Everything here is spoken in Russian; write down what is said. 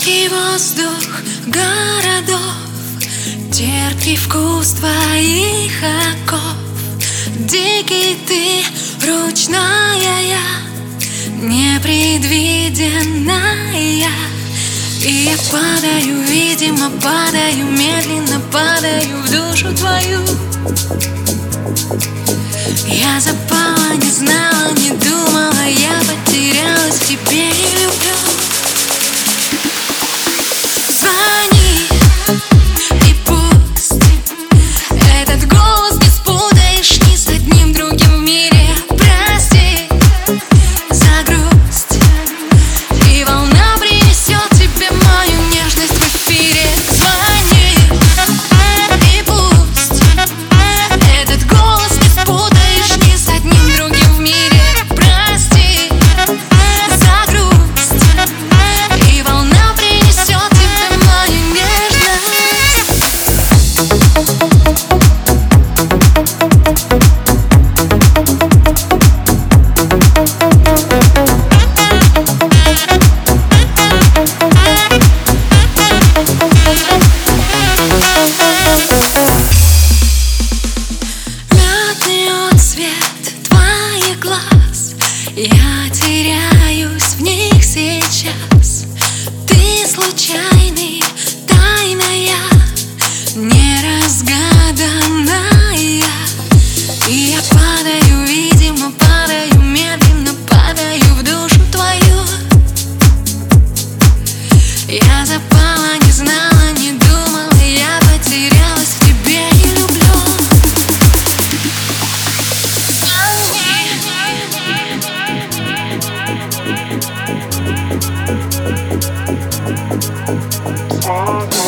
Сладкий воздух городов Терпкий вкус твоих оков. Дикий ты, ручная я Непредвиденная И я падаю, видимо, падаю Медленно падаю в душу твою. Я запала, не знала, не думала Я потерялась в тебе Я теряюсь в них сейчас. Ты случайный, тайная, Small